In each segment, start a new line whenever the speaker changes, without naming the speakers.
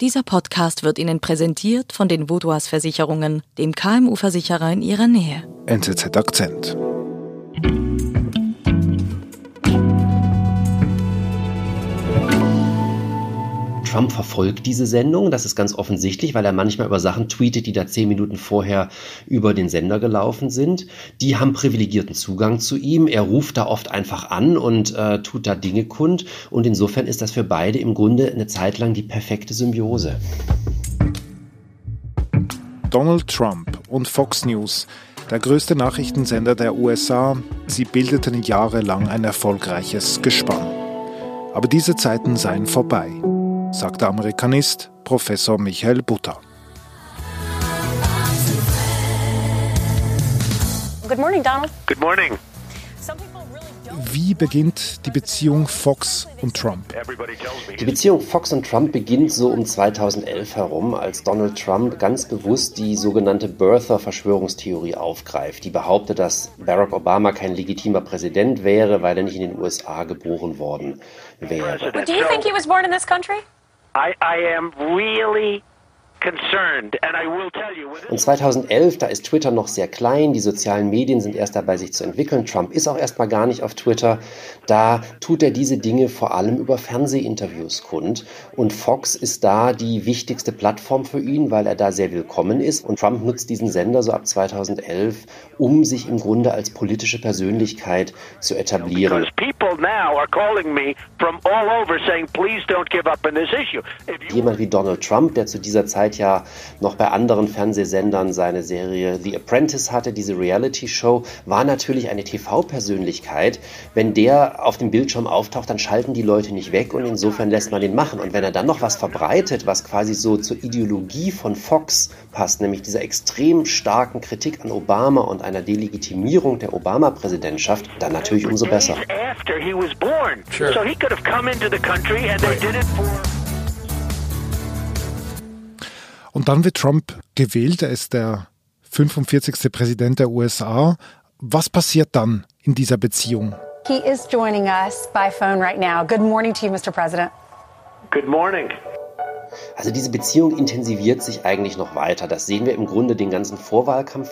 Dieser Podcast wird Ihnen präsentiert von den Vodouas Versicherungen, dem KMU-Versicherer in Ihrer Nähe.
NZZ Akzent.
Trump verfolgt diese Sendung. Das ist ganz offensichtlich, weil er manchmal über Sachen tweetet, die da zehn Minuten vorher über den Sender gelaufen sind. Die haben privilegierten Zugang zu ihm. Er ruft da oft einfach an und äh, tut da Dinge kund. Und insofern ist das für beide im Grunde eine Zeit lang die perfekte Symbiose.
Donald Trump und Fox News, der größte Nachrichtensender der USA, sie bildeten jahrelang ein erfolgreiches Gespann. Aber diese Zeiten seien vorbei sagt der Amerikanist Professor Michael Butter.
Good morning, Donald.
Good morning.
Wie beginnt die Beziehung Fox und Trump?
Die Beziehung Fox und Trump beginnt so um 2011 herum, als Donald Trump ganz bewusst die sogenannte Birther-Verschwörungstheorie aufgreift, die behauptet, dass Barack Obama kein legitimer Präsident wäre, weil er nicht in den USA geboren worden wäre.
Do you think he was born in this country?
I, I am really
und 2011, da ist Twitter noch sehr klein, die sozialen Medien sind erst dabei, sich zu entwickeln. Trump ist auch erstmal gar nicht auf Twitter. Da tut er diese Dinge vor allem über Fernsehinterviews kund. Und Fox ist da die wichtigste Plattform für ihn, weil er da sehr willkommen ist. Und Trump nutzt diesen Sender so ab 2011, um sich im Grunde als politische Persönlichkeit zu etablieren. Jemand wie Donald Trump, der zu dieser Zeit Zeit ja noch bei anderen Fernsehsendern seine Serie The Apprentice hatte, diese Reality-Show, war natürlich eine TV-Persönlichkeit. Wenn der auf dem Bildschirm auftaucht, dann schalten die Leute nicht weg und insofern lässt man den machen. Und wenn er dann noch was verbreitet, was quasi so zur Ideologie von Fox passt, nämlich dieser extrem starken Kritik an Obama und einer Delegitimierung der Obama-Präsidentschaft, dann natürlich umso besser. Sure. So he could have come into the country and they did it for
und dann wird Trump gewählt, er ist der 45. Präsident der USA. Was passiert dann in dieser Beziehung?
He is joining us by phone right now. Good morning to you, Mr. President.
Good morning.
Also diese Beziehung intensiviert sich eigentlich noch weiter. Das sehen wir im Grunde den ganzen Vorwahlkampf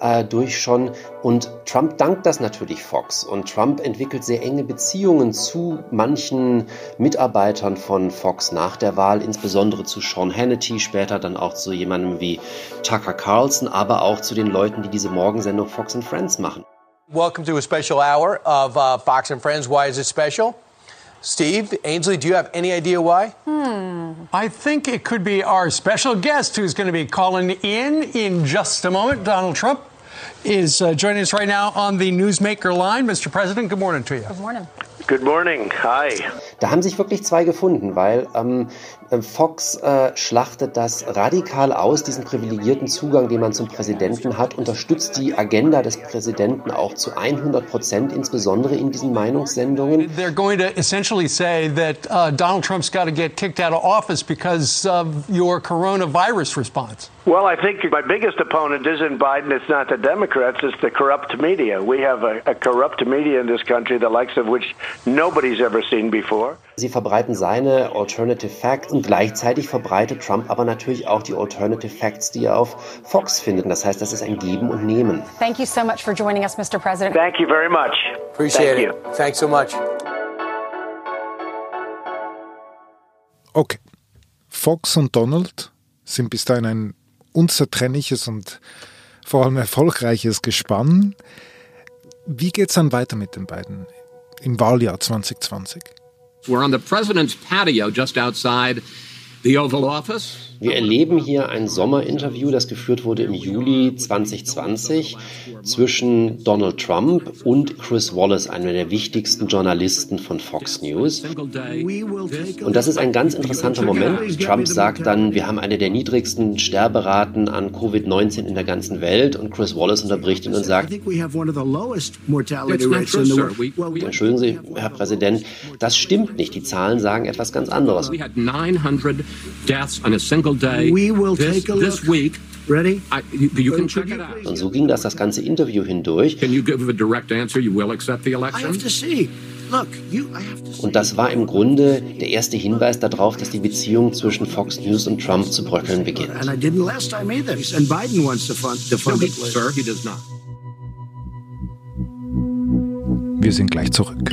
äh, durch schon. Und Trump dankt das natürlich Fox. Und Trump entwickelt sehr enge Beziehungen zu manchen Mitarbeitern von Fox nach der Wahl, insbesondere zu Sean Hannity, später dann auch zu jemandem wie Tucker Carlson, aber auch zu den Leuten, die diese Morgensendung Fox and Friends machen.
Welcome to a special hour of uh, Fox and Friends. Why is it special? Steve, Ainsley, do you have any idea why?
Hmm. I think it could be our special guest who's going to be calling in in just a moment. Donald Trump is uh, joining us right now on the Newsmaker line. Mr. President, good morning to you.
Good morning.
Good morning. Hi.
Da haben sich wirklich zwei gefunden, weil ähm, äh, Fox äh, schlachtet das radikal aus, diesen privilegierten Zugang, den man zum Präsidenten hat, unterstützt die Agenda des Präsidenten auch zu 100 Prozent, insbesondere in diesen Meinungssendungen.
They're going to essentially say that uh, Donald Trump's got to get kicked out of office because of your coronavirus response.
Well, I think my biggest opponent isn't Biden. It's not the Democrats. It's the corrupt media. We have a, a corrupt media in this country, the likes of which nobody's ever seen before.
Sie verbreiten seine Alternative Facts und gleichzeitig verbreitet Trump aber natürlich auch die Alternative Facts, die er auf Fox findet. Das heißt, das ist ein Geben und Nehmen.
Thank you so much for joining us, Mr. President.
Thank you very much.
Appreciate Thank it. You. Thanks so much.
Okay. Fox und Donald sind bis dahin ein unzertrennliches und vor allem erfolgreiches Gespann. Wie geht es dann weiter mit den beiden im Wahljahr 2020?
We're on the president's patio just outside the Oval Office.
Wir erleben hier ein Sommerinterview, das geführt wurde im Juli 2020 zwischen Donald Trump und Chris Wallace, einer der wichtigsten Journalisten von Fox News. Und das ist ein ganz interessanter Moment. Trump sagt dann, wir haben eine der niedrigsten Sterberaten an Covid-19 in der ganzen Welt und Chris Wallace unterbricht ihn und sagt, Entschuldigen Sie, Herr Präsident, das stimmt nicht. Die Zahlen sagen etwas ganz anderes.
We had 900 deaths on a single day.
We will this, take a
this week.
Ready?
I, you can check it
Und so ging das das ganze Interview hindurch.
Can you give a direct answer? You will accept the election?
I have to see.
Und das war im Grunde der erste Hinweis darauf, dass die Beziehung zwischen Fox News und Trump zu bröckeln beginnt.
Wir sind gleich zurück.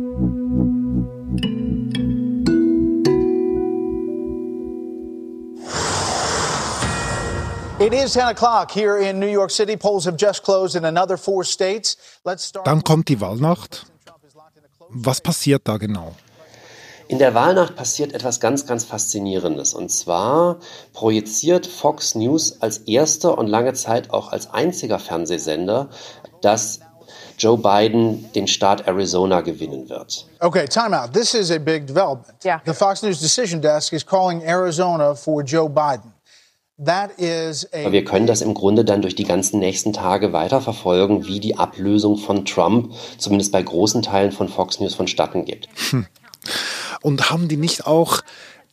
Dann kommt die Wahlnacht. Was passiert da genau?
In der Wahlnacht passiert etwas ganz, ganz Faszinierendes. Und zwar projiziert Fox News als erster und lange Zeit auch als einziger Fernsehsender, dass Joe Biden den Staat Arizona gewinnen wird.
Okay, time out. This is a big development.
Yeah.
The Fox News decision desk is calling Arizona for Joe Biden.
Wir können das im Grunde dann durch die ganzen nächsten Tage weiterverfolgen, wie die Ablösung von Trump zumindest bei großen Teilen von Fox News vonstatten geht.
Und haben die nicht auch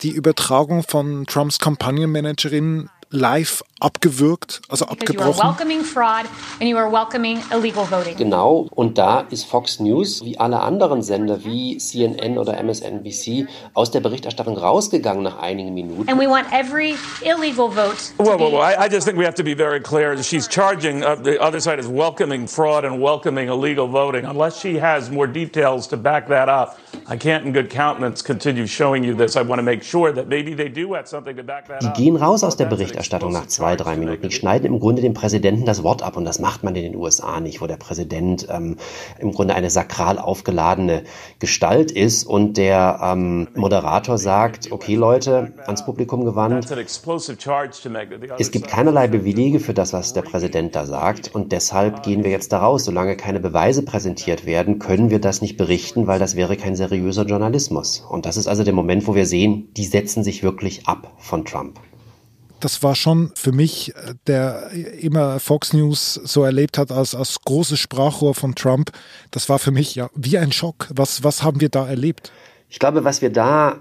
die Übertragung von Trumps Kampagnenmanagerin live abgewürgt, also
Because you are
abgebrochen?
welcoming fraud and you are welcoming illegal voting.
Genau, und da ist Fox News, wie alle anderen Sender wie CNN oder MSNBC, aus der Berichterstattung rausgegangen nach einigen Minuten.
And we want every illegal vote to
Well, well, well, I, I just think we have to be very clear. She's charging, uh, the other side is welcoming fraud and welcoming illegal voting. Unless she has more details to back that up, I can't in good countenance continue showing you this. I want to make sure that maybe they do have something to back that
Die
up.
gehen raus aus der Berichterstattung nach
explosive
zwei, drei Minuten. Die schneiden im Grunde dem Präsidenten das Wort ab und das macht man in den USA nicht, wo der Präsident ähm, im Grunde eine sakral aufgeladene Gestalt ist und der ähm, Moderator sagt, okay Leute, ans Publikum gewandt, es gibt keinerlei Belege für das, was der Präsident da sagt und deshalb gehen wir jetzt da raus. Solange keine Beweise präsentiert werden, können wir das nicht berichten, weil das wäre kein seriöser Journalismus. Und das ist also der Moment, wo wir sehen, die setzen sich wirklich ab von Trump.
Das war schon für mich, äh, der immer Fox News so erlebt hat als, als großes Sprachrohr von Trump, das war für mich ja wie ein Schock. Was, was haben wir da erlebt?
Ich glaube, was wir da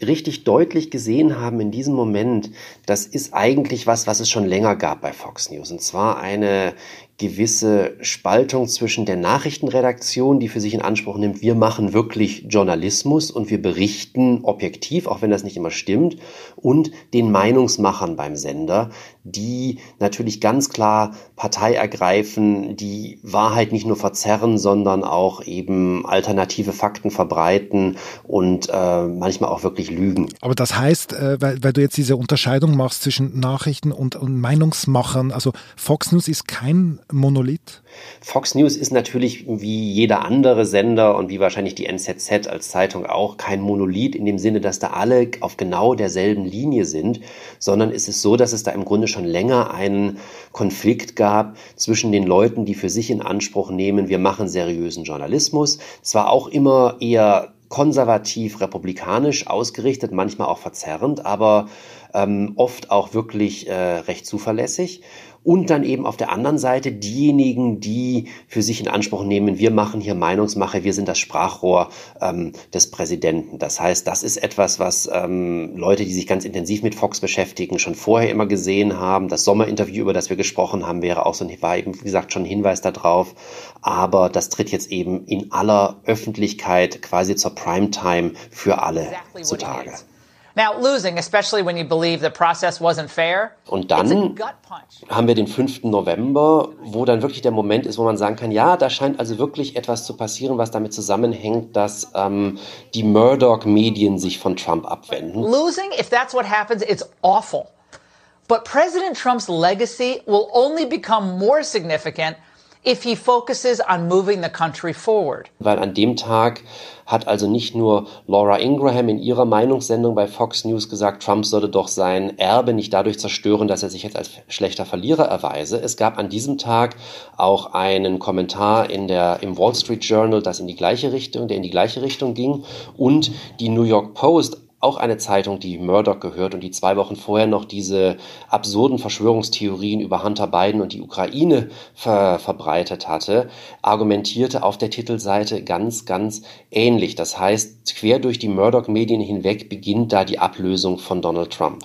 richtig deutlich gesehen haben in diesem Moment, das ist eigentlich was, was es schon länger gab bei Fox News. Und zwar eine gewisse Spaltung zwischen der Nachrichtenredaktion, die für sich in Anspruch nimmt, wir machen wirklich Journalismus und wir berichten objektiv, auch wenn das nicht immer stimmt, und den Meinungsmachern beim Sender, die natürlich ganz klar Partei ergreifen, die Wahrheit nicht nur verzerren, sondern auch eben alternative Fakten verbreiten und äh, manchmal auch wirklich lügen.
Aber das heißt, äh, weil, weil du jetzt diese Unterscheidung machst zwischen Nachrichten und, und Meinungsmachern, also Fox News ist kein Monolith.
Fox News ist natürlich wie jeder andere Sender und wie wahrscheinlich die NZZ als Zeitung auch kein Monolith in dem Sinne, dass da alle auf genau derselben Linie sind, sondern es ist so, dass es da im Grunde schon länger einen Konflikt gab zwischen den Leuten, die für sich in Anspruch nehmen, wir machen seriösen Journalismus, zwar auch immer eher konservativ republikanisch ausgerichtet, manchmal auch verzerrend, aber ähm, oft auch wirklich äh, recht zuverlässig. Und dann eben auf der anderen Seite diejenigen, die für sich in Anspruch nehmen, wir machen hier Meinungsmache, wir sind das Sprachrohr ähm, des Präsidenten. Das heißt, das ist etwas, was ähm, Leute, die sich ganz intensiv mit Fox beschäftigen, schon vorher immer gesehen haben. Das Sommerinterview, über das wir gesprochen haben, wäre auch so ein, war eben, wie gesagt, schon ein Hinweis darauf. Aber das tritt jetzt eben in aller Öffentlichkeit quasi zur Primetime für alle zutage.
Now, losing, especially when you believe the process wasn't fair,
Und dann
gut punch.
haben wir den 5. November, wo dann wirklich der Moment ist, wo man sagen kann, ja, da scheint also wirklich etwas zu passieren, was damit zusammenhängt, dass ähm, die Murdoch-Medien sich von Trump abwenden.
Losing, if that's what happens, it's awful. But President Trump's legacy will only become more significant if he focuses on moving the country forward.
Weil an dem Tag hat also nicht nur Laura Ingraham in ihrer Meinungssendung bei Fox News gesagt, Trump sollte doch sein Erbe nicht dadurch zerstören, dass er sich jetzt als schlechter Verlierer erweise. Es gab an diesem Tag auch einen Kommentar in der, im Wall Street Journal, das in die gleiche Richtung, der in die gleiche Richtung ging. Und die New York Post auch eine Zeitung, die Murdoch gehört und die zwei Wochen vorher noch diese absurden Verschwörungstheorien über Hunter Biden und die Ukraine ver verbreitet hatte, argumentierte auf der Titelseite ganz, ganz ähnlich. Das heißt, quer durch die Murdoch-Medien hinweg beginnt da die Ablösung von Donald Trump.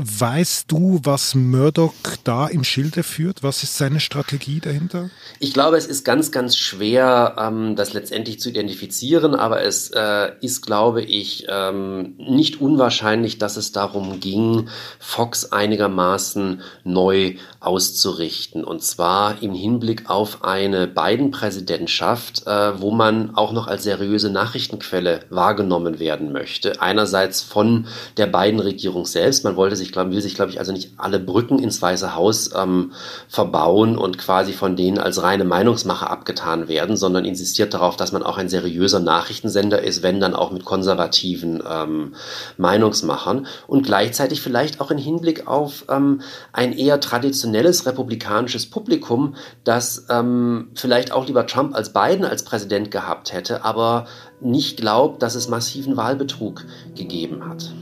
Weißt du, was Murdoch da im Schilde führt? Was ist seine Strategie dahinter?
Ich glaube, es ist ganz, ganz schwer, ähm, das letztendlich zu identifizieren, aber es äh, ist, glaube ich, ähm, nicht unwahrscheinlich, dass es darum ging, Fox einigermaßen neu auszurichten. Und zwar im Hinblick auf eine Biden-Präsidentschaft, äh, wo man auch noch als seriöse Nachrichtenquelle wahrgenommen werden möchte. Einerseits von der Biden-Regierung selbst. Man wollte sich, glaub, will sich, glaube ich, also nicht alle Brücken ins Weiße Haus ähm, verbauen und quasi von denen als reine Meinungsmache abgetan werden, sondern insistiert darauf, dass man auch ein seriöser Nachrichtensender ist, wenn dann auch mit konservativen ähm, Meinungsmachern und gleichzeitig vielleicht auch im Hinblick auf ähm, ein eher traditionelles traditionelles republikanisches Publikum, das ähm, vielleicht auch lieber Trump als Biden als Präsident gehabt hätte, aber nicht glaubt, dass es massiven Wahlbetrug gegeben hat.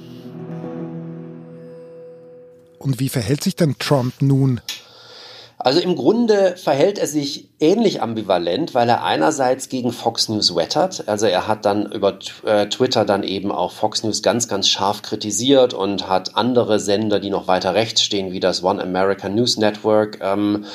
Und wie verhält sich denn Trump nun
also im Grunde verhält er sich ähnlich ambivalent, weil er einerseits gegen Fox News wettert. Also er hat dann über äh, Twitter dann eben auch Fox News ganz, ganz scharf kritisiert und hat andere Sender, die noch weiter rechts stehen, wie das One American News Network, ähm,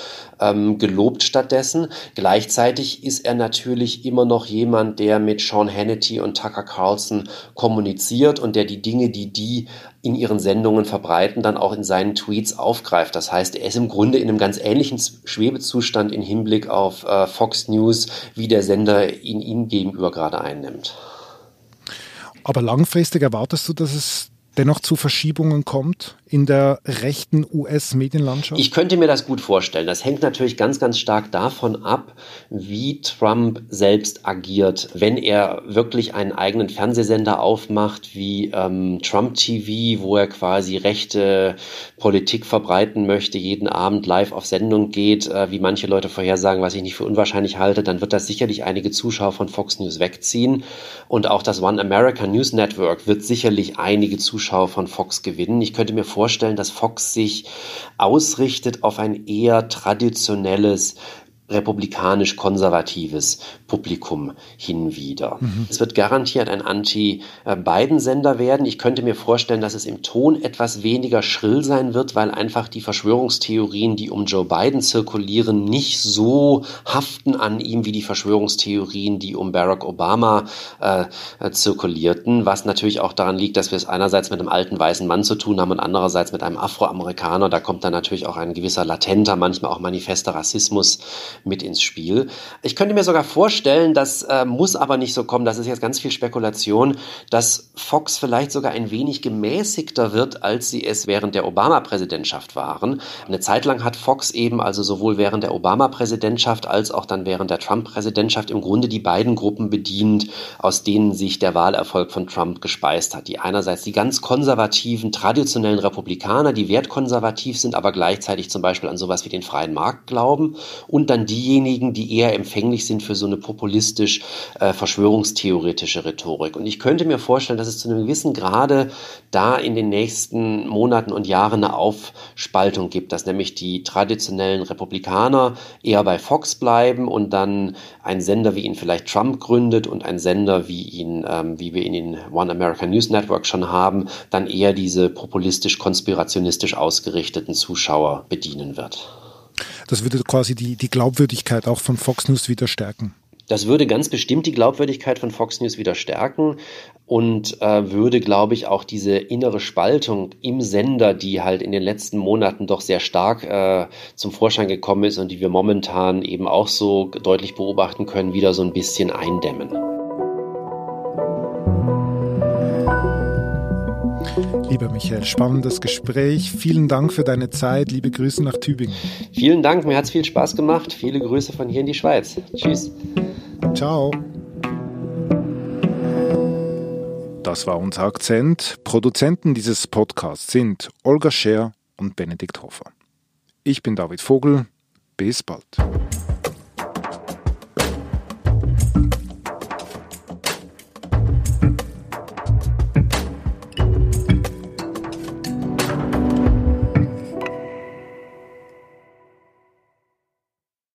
ähm, gelobt stattdessen. Gleichzeitig ist er natürlich immer noch jemand, der mit Sean Hannity und Tucker Carlson kommuniziert und der die Dinge, die die in ihren Sendungen verbreiten, dann auch in seinen Tweets aufgreift. Das heißt, er ist im Grunde in einem ganz ähnlichen Schwebezustand im Hinblick auf äh, Fox News, wie der Sender ihn ihm gegenüber gerade einnimmt.
Aber langfristig erwartest du, dass es dennoch zu Verschiebungen kommt in der rechten US-Medienlandschaft?
Ich könnte mir das gut vorstellen. Das hängt natürlich ganz, ganz stark davon ab, wie Trump selbst agiert. Wenn er wirklich einen eigenen Fernsehsender aufmacht, wie ähm, Trump TV, wo er quasi rechte Politik verbreiten möchte, jeden Abend live auf Sendung geht, äh, wie manche Leute vorhersagen, was ich nicht für unwahrscheinlich halte, dann wird das sicherlich einige Zuschauer von Fox News wegziehen. Und auch das One America News Network wird sicherlich einige Zuschauer von Fox gewinnen. Ich könnte mir vorstellen, vorstellen, dass Fox sich ausrichtet auf ein eher traditionelles republikanisch-konservatives Publikum hinwieder. Mhm. Es wird garantiert ein Anti-Biden-Sender werden. Ich könnte mir vorstellen, dass es im Ton etwas weniger schrill sein wird, weil einfach die Verschwörungstheorien, die um Joe Biden zirkulieren, nicht so haften an ihm wie die Verschwörungstheorien, die um Barack Obama äh, zirkulierten, was natürlich auch daran liegt, dass wir es einerseits mit einem alten weißen Mann zu tun haben und andererseits mit einem Afroamerikaner. Da kommt dann natürlich auch ein gewisser latenter, manchmal auch manifester Rassismus mit ins Spiel. Ich könnte mir sogar vorstellen, das äh, muss aber nicht so kommen, das ist jetzt ganz viel Spekulation, dass Fox vielleicht sogar ein wenig gemäßigter wird, als sie es während der Obama-Präsidentschaft waren. Eine Zeit lang hat Fox eben also sowohl während der Obama-Präsidentschaft als auch dann während der Trump-Präsidentschaft im Grunde die beiden Gruppen bedient, aus denen sich der Wahlerfolg von Trump gespeist hat. Die einerseits die ganz konservativen, traditionellen Republikaner, die wertkonservativ sind, aber gleichzeitig zum Beispiel an sowas wie den freien Markt glauben und dann diejenigen, die eher empfänglich sind für so eine populistisch äh, verschwörungstheoretische Rhetorik. Und ich könnte mir vorstellen, dass es zu einem gewissen Grade da in den nächsten Monaten und Jahren eine Aufspaltung gibt, dass nämlich die traditionellen Republikaner eher bei Fox bleiben und dann ein Sender wie ihn vielleicht Trump gründet und ein Sender wie ihn, ähm, wie wir ihn in One American News Network schon haben, dann eher diese populistisch konspirationistisch ausgerichteten Zuschauer bedienen wird.
Das würde quasi die, die Glaubwürdigkeit auch von Fox News wieder stärken.
Das würde ganz bestimmt die Glaubwürdigkeit von Fox News wieder stärken und äh, würde, glaube ich, auch diese innere Spaltung im Sender, die halt in den letzten Monaten doch sehr stark äh, zum Vorschein gekommen ist und die wir momentan eben auch so deutlich beobachten können, wieder so ein bisschen eindämmen.
Lieber Michael, spannendes Gespräch. Vielen Dank für deine Zeit. Liebe Grüße nach Tübingen.
Vielen Dank, mir hat es viel Spaß gemacht. Viele Grüße von hier in die Schweiz. Tschüss.
Ciao. Das war unser Akzent. Produzenten dieses Podcasts sind Olga Scher und Benedikt Hofer. Ich bin David Vogel. Bis bald.